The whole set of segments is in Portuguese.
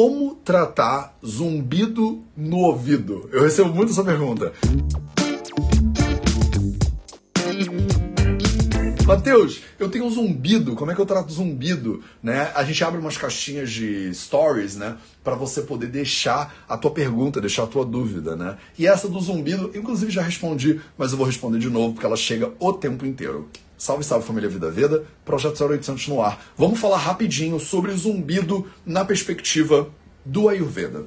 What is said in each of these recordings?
Como tratar zumbido no ouvido? Eu recebo muito essa pergunta. Matheus, eu tenho um zumbido, como é que eu trato zumbido? Né? A gente abre umas caixinhas de stories, né? Para você poder deixar a tua pergunta, deixar a tua dúvida, né? E essa do zumbido, inclusive já respondi, mas eu vou responder de novo porque ela chega o tempo inteiro. Salve, salve família Vida Veda, Projeto 0800 no ar. Vamos falar rapidinho sobre zumbido na perspectiva do Ayurveda.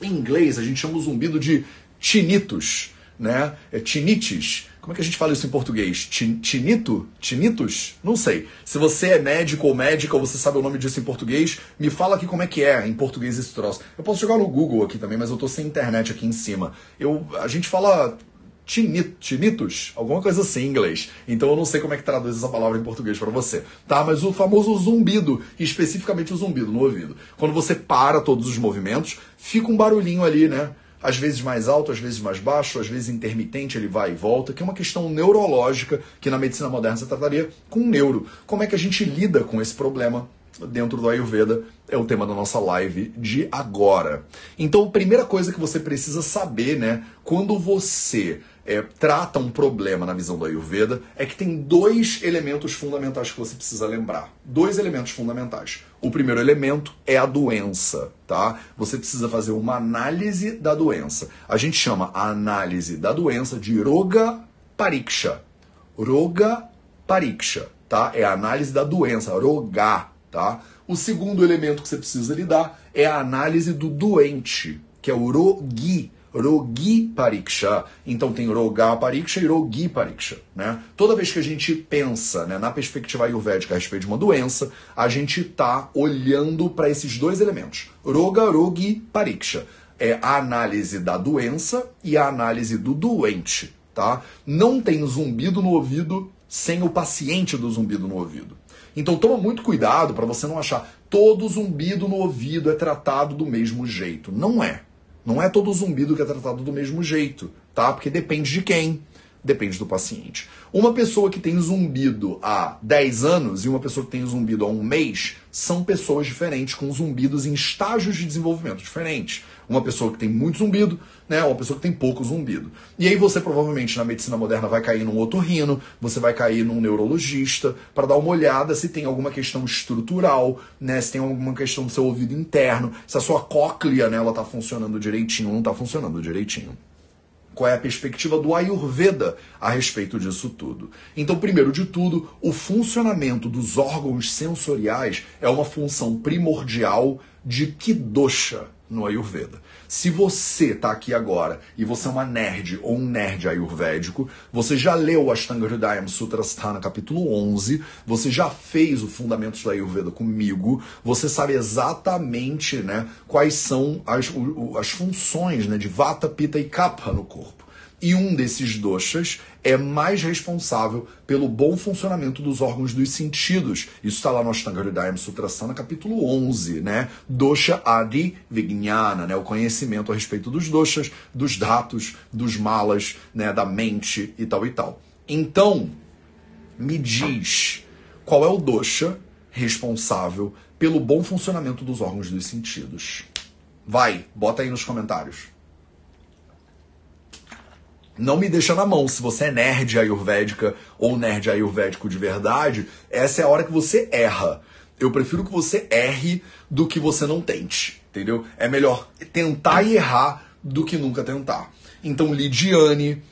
Em inglês, a gente chama o zumbido de tinnitus, né? É tinnitus. Como é que a gente fala isso em português? Tinito? Tinitus? Não sei. Se você é médico ou médica ou você sabe o nome disso em português, me fala aqui como é que é em português esse troço. Eu posso jogar no Google aqui também, mas eu tô sem internet aqui em cima. Eu, a gente fala tinitus, alguma coisa assim em inglês. Então eu não sei como é que traduz essa palavra em português para você, tá? Mas o famoso zumbido, especificamente o zumbido no ouvido. Quando você para todos os movimentos, fica um barulhinho ali, né? às vezes mais alto, às vezes mais baixo, às vezes intermitente, ele vai e volta, que é uma questão neurológica que na medicina moderna você trataria com neuro. Como é que a gente lida com esse problema dentro do Ayurveda é o tema da nossa live de agora. Então, a primeira coisa que você precisa saber, né, quando você é, trata um problema na visão do Ayurveda é que tem dois elementos fundamentais que você precisa lembrar. Dois elementos fundamentais. O primeiro elemento é a doença, tá? Você precisa fazer uma análise da doença. A gente chama a análise da doença de Roga Pariksha. Roga Pariksha, tá? É a análise da doença, Roga, tá? O segundo elemento que você precisa lidar é a análise do doente, que é o Rogi Rogi Pariksha. Então tem Roga Pariksha e Rogi Pariksha. Né? Toda vez que a gente pensa né, na perspectiva ayurvédica a respeito de uma doença, a gente está olhando para esses dois elementos. Roga, Rogi, Pariksha. É a análise da doença e a análise do doente. Tá? Não tem zumbido no ouvido sem o paciente do zumbido no ouvido. Então toma muito cuidado para você não achar todo zumbido no ouvido é tratado do mesmo jeito. Não é. Não é todo zumbido que é tratado do mesmo jeito, tá? Porque depende de quem, depende do paciente. Uma pessoa que tem zumbido há 10 anos e uma pessoa que tem zumbido há um mês são pessoas diferentes, com zumbidos em estágios de desenvolvimento diferentes. Uma pessoa que tem muito zumbido, né, uma pessoa que tem pouco zumbido. E aí você provavelmente na medicina moderna vai cair num otorrino, você vai cair num neurologista para dar uma olhada se tem alguma questão estrutural, né, se tem alguma questão do seu ouvido interno, se a sua cóclea, né, ela tá funcionando direitinho ou não está funcionando direitinho qual é a perspectiva do Ayurveda a respeito disso tudo. Então, primeiro de tudo, o funcionamento dos órgãos sensoriais é uma função primordial de que dosha no Ayurveda. Se você está aqui agora e você é uma nerd ou um nerd ayurvédico, você já leu o Ashtanga Hridayam Sutrasthana capítulo 11, você já fez o Fundamentos do Ayurveda comigo, você sabe exatamente né, quais são as, as funções né, de Vata, Pitta e Kapha no corpo. E um desses doshas é mais responsável pelo bom funcionamento dos órgãos dos sentidos. Isso está lá no Ashtanga Hridayam Sutrasana, capítulo 11, né? Dosha Adi Vijnana, né? O conhecimento a respeito dos doshas, dos datos, dos malas, né? Da mente e tal e tal. Então, me diz qual é o dosha responsável pelo bom funcionamento dos órgãos dos sentidos. Vai, bota aí nos comentários. Não me deixa na mão. Se você é nerd ayurvédica ou nerd ayurvédico de verdade, essa é a hora que você erra. Eu prefiro que você erre do que você não tente, entendeu? É melhor tentar e errar do que nunca tentar. Então, Lidiane,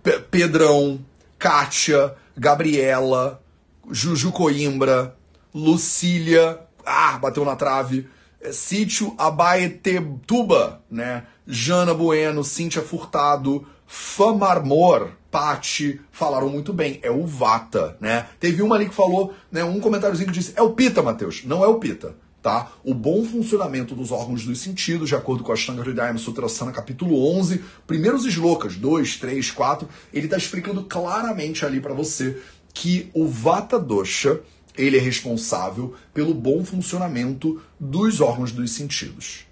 P Pedrão, Kátia, Gabriela, Juju Coimbra, Lucília, ah, bateu na trave, é, Sítio Abaetetuba, né? Jana Bueno, Cíntia Furtado, Famarmor, Pati, falaram muito bem. É o Vata, né? Teve uma ali que falou, né, um comentáriozinho que disse, é o Pita, Matheus. Não é o Pita, tá? O bom funcionamento dos órgãos dos sentidos, de acordo com a Ashtanga Hridayam Sutrasana, capítulo 11, primeiros slokas, 2, 3, 4, ele está explicando claramente ali para você que o Vata Dosha, ele é responsável pelo bom funcionamento dos órgãos dos sentidos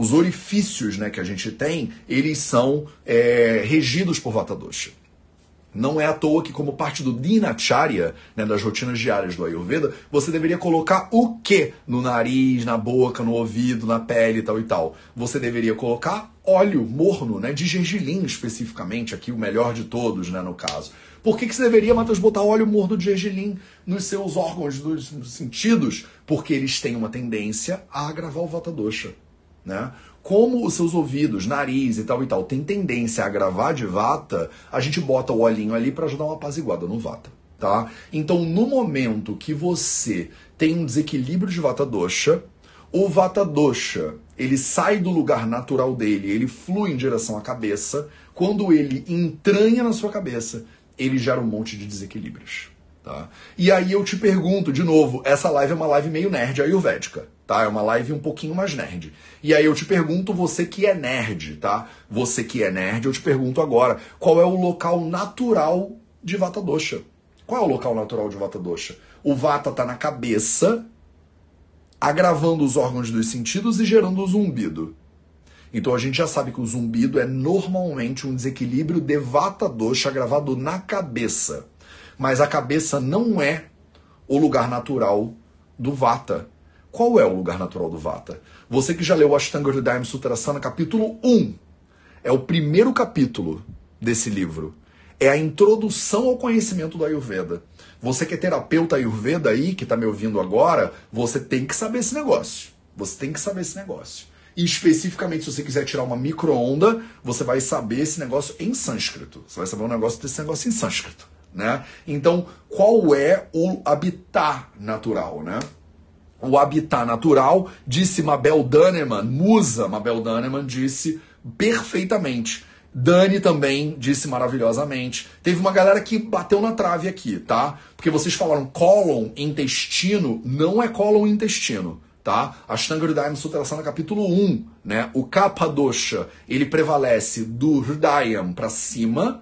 os orifícios né, que a gente tem, eles são é, regidos por Vata Dosha. Não é à toa que, como parte do Dinacharya, né, das rotinas diárias do Ayurveda, você deveria colocar o que no nariz, na boca, no ouvido, na pele e tal e tal. Você deveria colocar óleo morno, né, de gergelim especificamente, aqui o melhor de todos, né, no caso. Por que, que você deveria, Matheus, botar óleo morno de gergelim nos seus órgãos dos sentidos? Porque eles têm uma tendência a agravar o Vata Dosha, né? como os seus ouvidos, nariz e tal e tal tem tendência a agravar de vata, a gente bota o olhinho ali para ajudar uma apaziguada no vata, tá? Então, no momento que você tem um desequilíbrio de vata dosha, o vata dosha, ele sai do lugar natural dele, ele flui em direção à cabeça, quando ele entranha na sua cabeça, ele gera um monte de desequilíbrios, tá? E aí eu te pergunto, de novo, essa live é uma live meio nerd ayurvédica tá? É uma live um pouquinho mais nerd. E aí eu te pergunto, você que é nerd, tá? Você que é nerd, eu te pergunto agora, qual é o local natural de Vata Dosha? Qual é o local natural de Vata Dosha? O Vata tá na cabeça, agravando os órgãos dos sentidos e gerando o zumbido. Então a gente já sabe que o zumbido é normalmente um desequilíbrio de Vata Dosha agravado na cabeça. Mas a cabeça não é o lugar natural do Vata. Qual é o lugar natural do Vata? Você que já leu Ashtanga Hridayam Sutrasana, capítulo 1, é o primeiro capítulo desse livro. É a introdução ao conhecimento do Ayurveda. Você que é terapeuta Ayurveda aí, que está me ouvindo agora, você tem que saber esse negócio. Você tem que saber esse negócio. E especificamente, se você quiser tirar uma micro-onda, você vai saber esse negócio em sânscrito. Você vai saber um negócio desse negócio em sânscrito. Né? Então, qual é o habitat natural, né? o habitat natural, disse Mabel Danneman, musa Mabel Danneman, disse perfeitamente. Dani também disse maravilhosamente. Teve uma galera que bateu na trave aqui, tá? Porque vocês falaram cólon, intestino, não é cólon intestino, tá? Ashtanga Hridayam Sutrasana capítulo 1, né? O Kapha Dosha, ele prevalece do Hridayam para cima,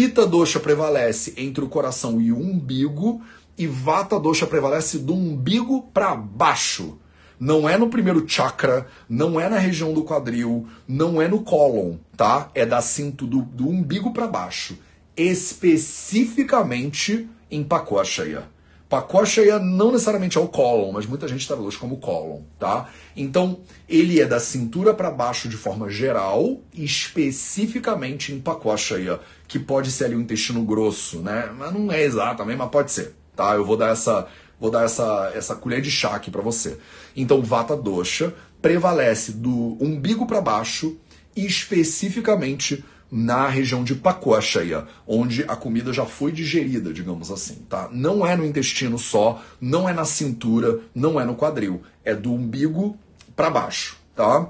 Pita Dosha prevalece entre o coração e o umbigo, e Vata Dosha prevalece do umbigo para baixo. Não é no primeiro chakra, não é na região do quadril, não é no cólon, tá? É da cintura do, do umbigo para baixo. Especificamente em Pakoshaya. Pakoshaya não necessariamente é o cólon, mas muita gente traduz como cólon, tá? Então, ele é da cintura para baixo de forma geral, especificamente em Pakoshaya, que pode ser ali o intestino grosso, né? Mas não é exatamente, mas pode ser tá? Eu vou dar essa vou dar essa, essa colher de chá aqui para você. Então, Vata Dosha prevalece do umbigo para baixo, especificamente na região de Pakoshaya, onde a comida já foi digerida, digamos assim, tá? Não é no intestino só, não é na cintura, não é no quadril, é do umbigo para baixo, tá?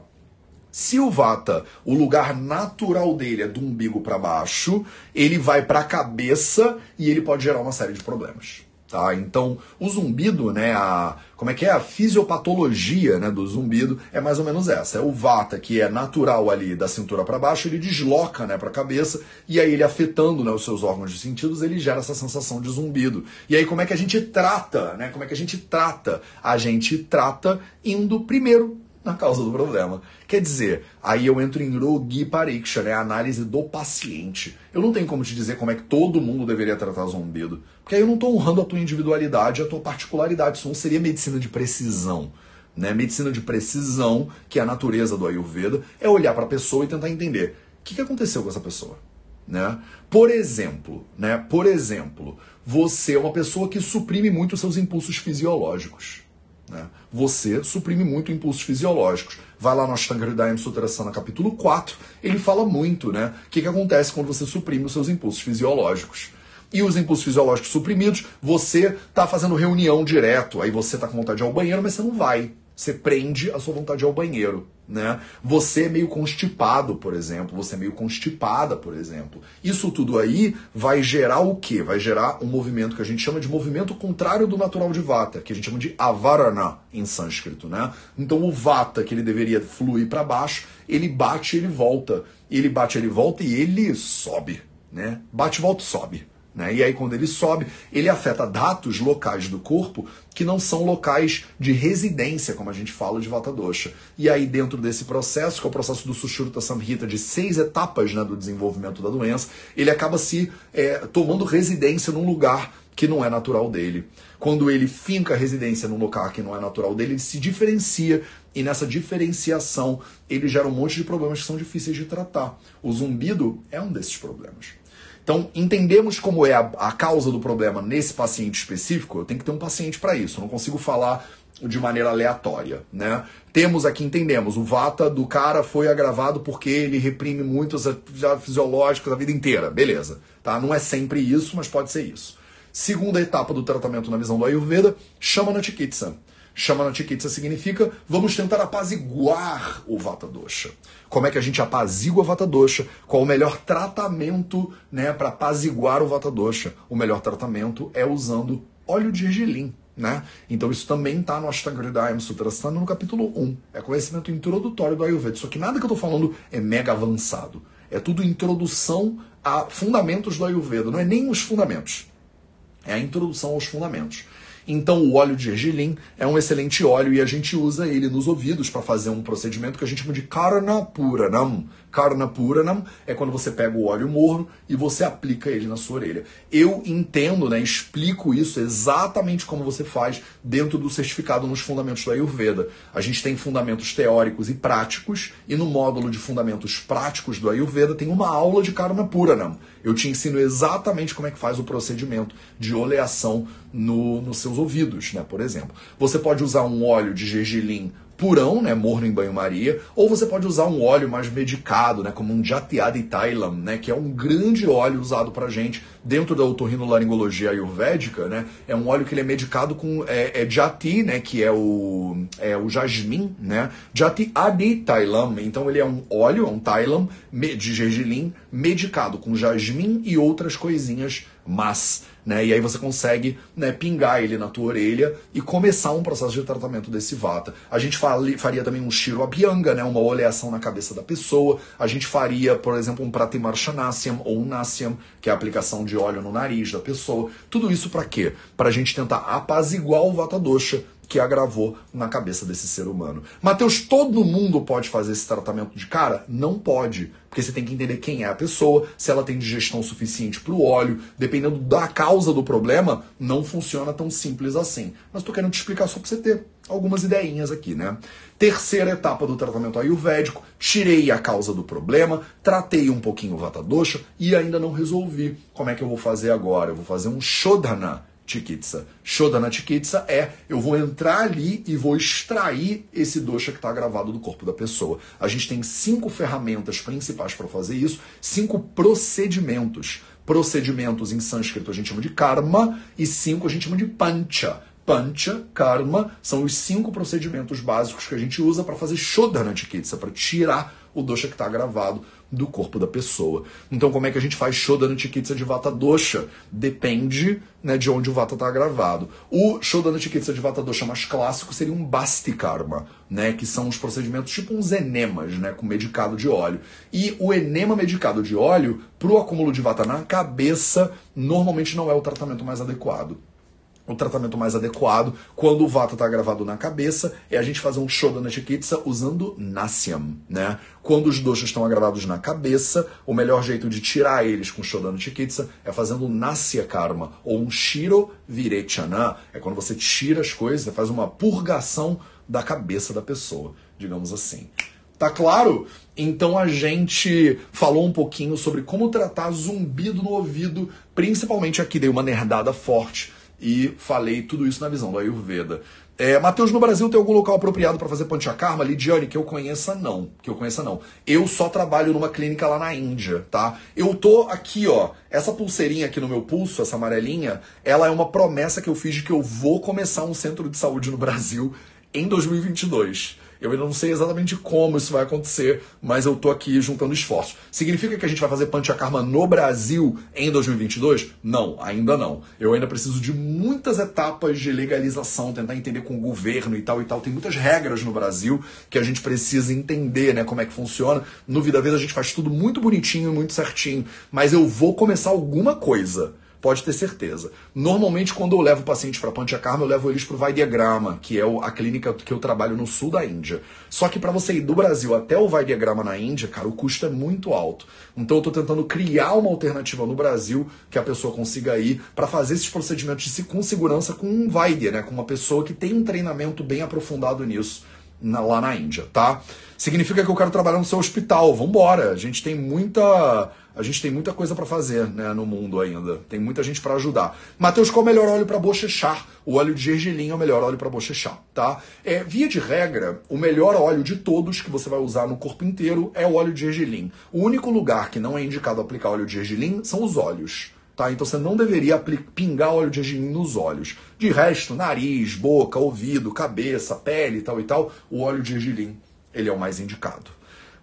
Se o Vata, o lugar natural dele é do umbigo para baixo, ele vai para a cabeça e ele pode gerar uma série de problemas. Tá? Então, o zumbido, né, a, como é que é? A fisiopatologia né, do zumbido é mais ou menos essa. É o vata, que é natural ali da cintura para baixo, ele desloca né, para a cabeça e aí ele afetando né, os seus órgãos de sentidos, ele gera essa sensação de zumbido. E aí como é que a gente trata? Né? Como é que a gente trata? A gente trata indo primeiro na causa do problema. Quer dizer, aí eu entro em Rogi Pariksha, né? A análise do paciente. Eu não tenho como te dizer como é que todo mundo deveria tratar zumbido. Porque aí eu não estou honrando a tua individualidade, a tua particularidade. Isso não seria medicina de precisão. Né? Medicina de precisão, que é a natureza do Ayurveda, é olhar para a pessoa e tentar entender o que, que aconteceu com essa pessoa. Né? Por exemplo, né? Por exemplo, você é uma pessoa que suprime muito os seus impulsos fisiológicos. Né? Você suprime muito impulsos fisiológicos. Vai lá no Ashtanga Hridayam Sutrasana capítulo 4, ele fala muito, né? O que, que acontece quando você suprime os seus impulsos fisiológicos. E os impulsos fisiológicos suprimidos, você tá fazendo reunião direto, aí você tá com vontade de ir ao banheiro, mas você não vai. Você prende a sua vontade ao banheiro né? Você é meio constipado, por exemplo, você é meio constipada, por exemplo. Isso tudo aí vai gerar o quê? Vai gerar um movimento que a gente chama de movimento contrário do natural de Vata, que a gente chama de Avarana em sânscrito, né? Então o Vata, que ele deveria fluir para baixo, ele bate, ele volta. Ele bate, ele volta e ele sobe, né? Bate, volta, sobe. Né? E aí, quando ele sobe, ele afeta dados locais do corpo que não são locais de residência, como a gente fala de Vata Dosha. E aí, dentro desse processo, que é o processo do Sushruta Samhita, de seis etapas né, do desenvolvimento da doença, ele acaba se é, tomando residência num lugar que não é natural dele. Quando ele finca a residência num local que não é natural dele, ele se diferencia e nessa diferenciação ele gera um monte de problemas que são difíceis de tratar. O zumbido é um desses problemas. Então, entendemos como é a, a causa do problema nesse paciente específico, eu tenho que ter um paciente para isso, eu não consigo falar de maneira aleatória, né? Temos aqui, entendemos, o vata do cara foi agravado porque ele reprime muitos fisiológicos a vida inteira, beleza, tá? Não é sempre isso, mas pode ser isso. Segunda etapa do tratamento na visão do Ayurveda, chama na Chikitsa. Shamana Chikitsa significa vamos tentar apaziguar o Vata Dosha. Como é que a gente apazigua o Vata Dosha? Qual o melhor tratamento né, para apaziguar o Vata Dosha? O melhor tratamento é usando óleo de gergelim. Né? Então isso também está no Ashtanga Sutrasthana no capítulo 1. É conhecimento introdutório do Ayurveda. Só que nada que eu estou falando é mega avançado. É tudo introdução a fundamentos do Ayurveda. Não é nem os fundamentos. É a introdução aos fundamentos. Então o óleo de gergelim é um excelente óleo e a gente usa ele nos ouvidos para fazer um procedimento que a gente chama de Karna Puranam. Karna Puranam é quando você pega o óleo morno e você aplica ele na sua orelha. Eu entendo, né, explico isso exatamente como você faz dentro do certificado nos fundamentos da Ayurveda. A gente tem fundamentos teóricos e práticos e no módulo de fundamentos práticos do Ayurveda tem uma aula de Karna Puranam. Eu te ensino exatamente como é que faz o procedimento de oleação no, nos seus ouvidos, né? Por exemplo, você pode usar um óleo de gergelim purão, né, morno em banho-maria, ou você pode usar um óleo mais medicado, né, como um Jatiadi Thailam, né, que é um grande óleo usado pra gente dentro da otorrinolaringologia ayurvédica, né, é um óleo que ele é medicado com é, é Jati, né, que é o, é o jasmim, né, Jati Adi Thailam, então ele é um óleo, é um Thailam de gergelim medicado com jasmim e outras coisinhas mas, né? E aí você consegue né, pingar ele na tua orelha e começar um processo de tratamento desse vata. A gente faria também um shiro abhyanga, né? Uma oleação na cabeça da pessoa. A gente faria, por exemplo, um pratimarshanasiam ou um nasyam, que é a aplicação de óleo no nariz da pessoa. Tudo isso para quê? Para a gente tentar apaziguar o vata dosha que agravou na cabeça desse ser humano. Mateus, todo mundo pode fazer esse tratamento de cara? Não pode, porque você tem que entender quem é a pessoa, se ela tem digestão suficiente para o óleo, dependendo da causa do problema, não funciona tão simples assim. Mas estou querendo te explicar só para você ter algumas ideinhas aqui, né? Terceira etapa do tratamento ayurvédico, tirei a causa do problema, tratei um pouquinho o vata dosha e ainda não resolvi. Como é que eu vou fazer agora? Eu vou fazer um shodhana Chikitsa. Shodhana Chikitsa é eu vou entrar ali e vou extrair esse dosha que está gravado do corpo da pessoa. A gente tem cinco ferramentas principais para fazer isso, cinco procedimentos. Procedimentos em sânscrito a gente chama de karma e cinco a gente chama de pancha. Pancha, Karma, são os cinco procedimentos básicos que a gente usa para fazer Shodhana Chikitsa, para tirar o dosha que está gravado do corpo da pessoa. Então, como é que a gente faz Shodhana Chikitsa de Vata Dosha? Depende né, de onde o Vata está gravado. O Shodhana Chikitsa de Vata Dosha mais clássico seria um Basti Karma, né, que são os procedimentos tipo uns enemas, né, com medicado de óleo. E o enema medicado de óleo, para o acúmulo de Vata na cabeça, normalmente não é o tratamento mais adequado o tratamento mais adequado quando o vata está gravado na cabeça é a gente fazer um Shodhana Chikitsa usando Nasyam, né? Quando os doshas estão agravados na cabeça, o melhor jeito de tirar eles com Shodhana Chikitsa é fazendo Nasya Karma ou um Shiro Virechana, é quando você tira as coisas, você faz uma purgação da cabeça da pessoa, digamos assim. Tá claro? Então a gente falou um pouquinho sobre como tratar zumbido no ouvido, principalmente aqui dei uma nerdada forte e falei tudo isso na visão do Ayurveda. É, Matheus, no Brasil tem algum local apropriado para fazer panchakarma? Lidiane, que eu conheça não, que eu conheça não. Eu só trabalho numa clínica lá na Índia, tá? Eu tô aqui, ó, essa pulseirinha aqui no meu pulso, essa amarelinha, ela é uma promessa que eu fiz de que eu vou começar um centro de saúde no Brasil em 2022. Eu ainda não sei exatamente como isso vai acontecer, mas eu tô aqui juntando esforços. Significa que a gente vai fazer Panchakarma no Brasil em 2022? Não, ainda não. Eu ainda preciso de muitas etapas de legalização, tentar entender com o governo e tal e tal. Tem muitas regras no Brasil que a gente precisa entender, né, como é que funciona. No Vida Vez a gente faz tudo muito bonitinho, muito certinho, mas eu vou começar alguma coisa pode ter certeza. Normalmente, quando eu levo pacientes para Panchakarma, eu levo eles para o Vaidiagrama, que é a clínica que eu trabalho no sul da Índia. Só que para você ir do Brasil até o Vaidiagrama na Índia, cara, o custo é muito alto. Então eu estou tentando criar uma alternativa no Brasil que a pessoa consiga ir para fazer esses procedimentos com segurança com um Vaidya, né? Com uma pessoa que tem um treinamento bem aprofundado nisso na, lá na Índia, tá? Significa que eu quero trabalhar no seu hospital. Vambora. A gente tem muita. A gente tem muita coisa para fazer né, no mundo ainda. Tem muita gente para ajudar. Matheus, qual é o melhor óleo para bochechar? O óleo de gergelim é o melhor óleo para bochechar, tá? É, via de regra, o melhor óleo de todos que você vai usar no corpo inteiro é o óleo de gergelim. O único lugar que não é indicado aplicar óleo de gergelim são os olhos. Tá? Então você não deveria pingar óleo de gergelim nos olhos. De resto, nariz, boca, ouvido, cabeça, pele tal e tal, o óleo de gergelim ele é o mais indicado.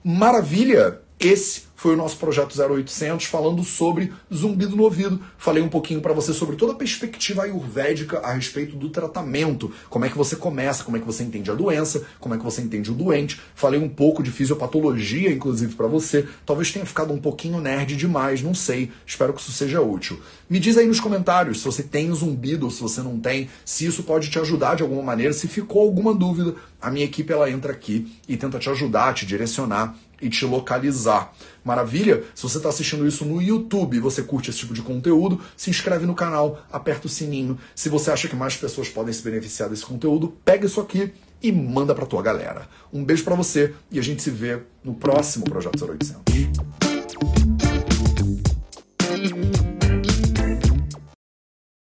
Maravilha! Esse foi o nosso projeto 0800 falando sobre zumbido no ouvido. Falei um pouquinho para você sobre toda a perspectiva ayurvédica a respeito do tratamento, como é que você começa, como é que você entende a doença, como é que você entende o doente. Falei um pouco de fisiopatologia, inclusive para você. Talvez tenha ficado um pouquinho nerd demais, não sei. Espero que isso seja útil. Me diz aí nos comentários se você tem zumbido ou se você não tem, se isso pode te ajudar de alguma maneira, se ficou alguma dúvida, a minha equipe ela entra aqui e tenta te ajudar, te direcionar e te localizar. Maravilha? Se você está assistindo isso no YouTube e você curte esse tipo de conteúdo, se inscreve no canal, aperta o sininho. Se você acha que mais pessoas podem se beneficiar desse conteúdo, pega isso aqui e manda para tua galera. Um beijo para você e a gente se vê no próximo Projeto 0800.